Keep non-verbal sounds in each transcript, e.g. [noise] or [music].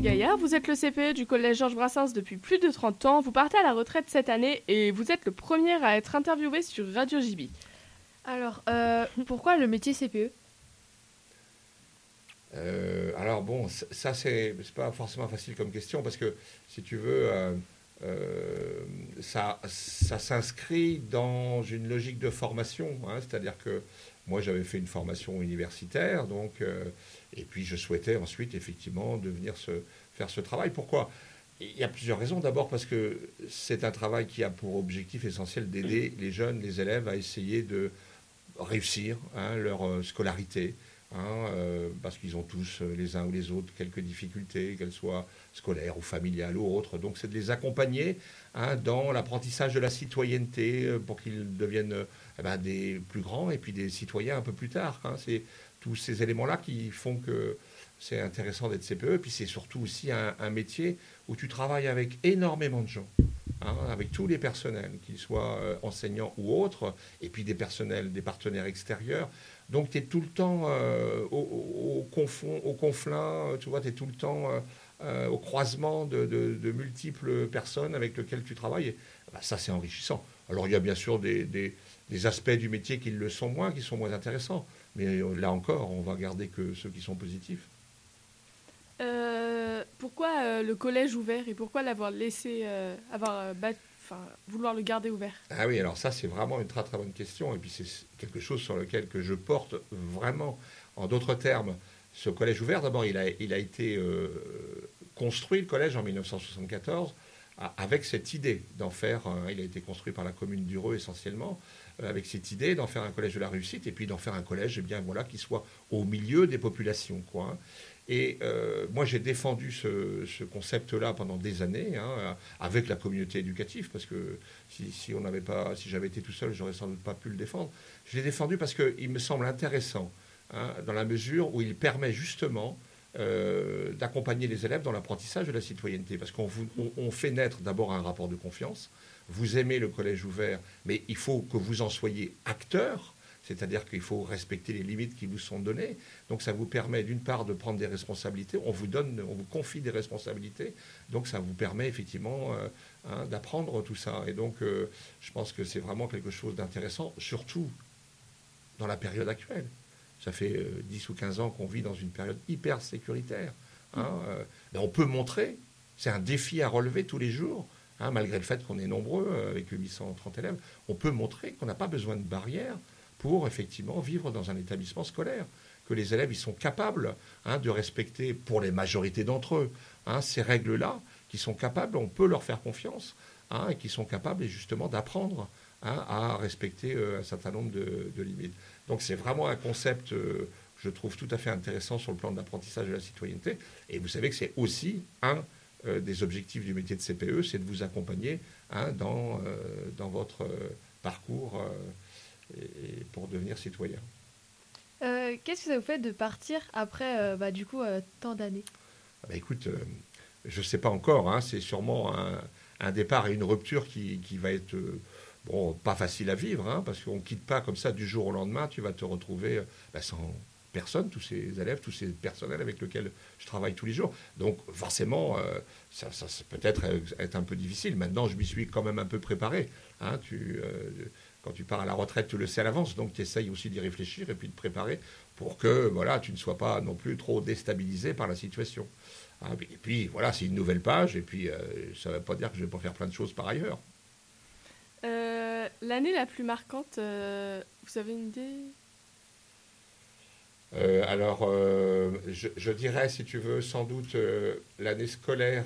Pierre, vous êtes le CPE du collège Georges Brassens depuis plus de 30 ans. Vous partez à la retraite cette année et vous êtes le premier à être interviewé sur Radio JB. Alors, euh, [laughs] pourquoi le métier CPE euh, alors bon, ça c'est pas forcément facile comme question parce que si tu veux, euh, ça, ça s'inscrit dans une logique de formation, hein. c'est-à-dire que moi j'avais fait une formation universitaire, donc et puis je souhaitais ensuite effectivement devenir ce, faire ce travail. Pourquoi? Il y a plusieurs raisons. D'abord parce que c'est un travail qui a pour objectif essentiel d'aider les jeunes, les élèves à essayer de réussir hein, leur euh, scolarité, hein, euh, parce qu'ils ont tous, euh, les uns ou les autres, quelques difficultés, qu'elles soient scolaires ou familiales ou autres. Donc c'est de les accompagner hein, dans l'apprentissage de la citoyenneté pour qu'ils deviennent eh ben, des plus grands et puis des citoyens un peu plus tard. C'est tous ces éléments-là qui font que c'est intéressant d'être CPE. Et puis c'est surtout aussi un, métier où tu travailles avec énormément de gens. Hein, avec tous les personnels, qu'ils soient euh, enseignants ou autres, et puis des personnels, des partenaires extérieurs. Donc tu es tout le temps euh, au, confond, au conflin, tu vois, tu es tout le temps euh, au croisement de, multiples personnes avec lesquelles tu travailles. Bah, ça, c'est enrichissant. Alors il y a bien sûr des, des, aspects du métier qui le sont moins, qui sont moins intéressants. Mais là encore, on va garder que ceux qui sont positifs. Euh, pourquoi euh, le collège ouvert et pourquoi l'avoir laissé, euh, avoir, vouloir le garder ouvert? Ah oui, alors ça c'est vraiment une très très bonne question et puis c'est quelque chose sur lequel que je porte vraiment. En d'autres termes, ce collège ouvert, d'abord il a, été construit le collège en 1974 avec cette idée d'en faire, il a été construit par la commune d'Ureux essentiellement, avec cette idée d'en faire un collège de la réussite et puis d'en faire un collège eh bien, voilà, qui soit au milieu des populations. Hein. Et euh, moi, j'ai défendu ce, concept-là pendant des années, hein, avec la communauté éducative, parce que si, on n'avait pas, si j'avais été tout seul, j'aurais sans doute pas pu le défendre. Je l'ai défendu parce qu'il me semble intéressant, hein, dans la mesure où il permet justement euh, d'accompagner les élèves dans l'apprentissage de la citoyenneté, parce qu'on on fait naître d'abord un rapport de confiance. Vous aimez le collège ouvert, mais il faut que vous en soyez acteur c'est-à-dire qu'il faut respecter les limites qui vous sont données. Donc ça vous permet d'une part de prendre des responsabilités, on vous donne, on vous confie des responsabilités, donc ça vous permet effectivement euh, hein, d'apprendre tout ça. Et donc euh, je pense que c'est vraiment quelque chose d'intéressant, surtout dans la période actuelle. Ça fait 10 euh, ou 15 ans qu'on vit dans une période hyper sécuritaire. Hein, on peut montrer, c'est un défi à relever tous les jours. Hein, malgré le fait qu'on est nombreux, avec 830 élèves, on peut montrer qu'on n'a pas besoin de barrières pour effectivement vivre dans un établissement scolaire, que les élèves ils sont capables hein, de respecter, pour les majorités d'entre eux, hein, ces règles-là, qui sont capables, on peut leur faire confiance, hein, et qui sont capables justement d'apprendre à respecter euh, un certain nombre de, limites. Donc c'est vraiment un concept, euh, je trouve, tout à fait intéressant sur le plan de l'apprentissage de la citoyenneté. Et vous savez que c'est aussi un euh, des objectifs du métier de CPE, c'est de vous accompagner dans, dans votre parcours et, pour devenir citoyen. Euh, qu'est-ce que ça vous fait de partir après, euh, bah, du coup, euh, tant d'années? Ah bah, Écoute, je ne sais pas encore. Hein, c'est sûrement un, départ et une rupture qui, qui va être bon, pas facile à vivre, hein, parce qu'on ne quitte pas comme ça du jour au lendemain. Tu vas te retrouver bah, sans personne, tous ces élèves, tous ces personnels avec lesquels je travaille tous les jours. Donc forcément, ça, ça, peut-être être un peu difficile. Maintenant, je m'y suis quand même un peu préparé. Hein, tu quand tu pars à la retraite, tu le sais à l'avance, donc tu essayes aussi d'y réfléchir et puis de préparer pour que voilà, tu ne sois pas non plus trop déstabilisé par la situation. Ah, et puis voilà, c'est une nouvelle page, et puis euh, ça ne veut pas dire que je vais pas faire plein de choses par ailleurs. Euh, l'année la plus marquante, euh, vous avez une idée? Alors, je, je, dirais, si tu veux, sans doute l'année scolaire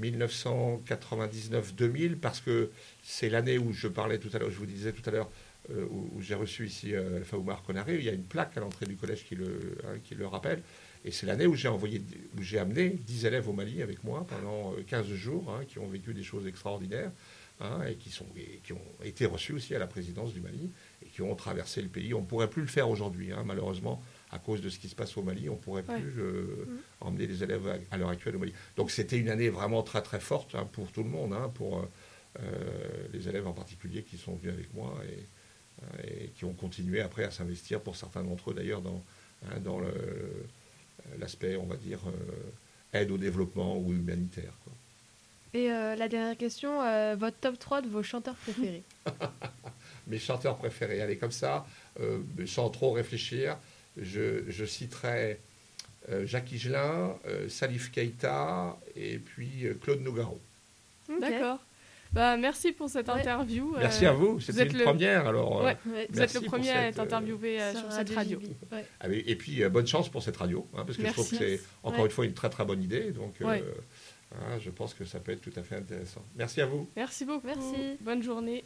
1999-2000, parce que c'est l'année où je parlais tout à l'heure, je vous disais tout à l'heure, euh, où, j'ai reçu ici euh, Alpha Oumar Konaré, il y a une plaque à l'entrée du collège qui le, hein, qui le rappelle. Et c'est l'année où j'ai envoyé, où j'ai amené 10 élèves au Mali avec moi pendant 15 euh, jours, hein, qui ont vécu des choses extraordinaires, hein, et, qui sont, qui ont été reçus aussi à la présidence du Mali, et qui ont traversé le pays. On ne pourrait plus le faire aujourd'hui, malheureusement à cause de ce qui se passe au Mali, on ne pourrait plus euh, mm. emmener les élèves à, l'heure actuelle au Mali. Donc c'était une année vraiment très très forte hein, pour tout le monde, hein, pour euh, euh, les élèves en particulier qui sont venus avec moi et, qui ont continué après à s'investir, pour certains d'entre eux d'ailleurs, dans, hein, dans l'aspect, on va dire, aide au développement ou humanitaire. quoi. Et la dernière question, votre top 3 de vos chanteurs préférés? [laughs] Mes chanteurs préférés, allez, comme ça, sans trop réfléchir, je, je citerai euh, Jacques Higelin, euh, Salif Keita et puis euh, Claude Nougaro. D'accord. Bah, merci pour cette Ouais. interview. Merci Euh, à vous, c'était êtes une le- première. Alors, euh, Ouais. Ouais. Vous êtes Merci le premier à être interviewé euh, sur cette radio. Ah et puis euh, bonne chance pour cette radio, hein, parce que je trouve que c'est encore Ouais. une fois une très très bonne idée. Donc, euh, hein, je pense que ça peut être tout à fait intéressant. Merci à vous. Merci beaucoup. Merci. Bonne journée.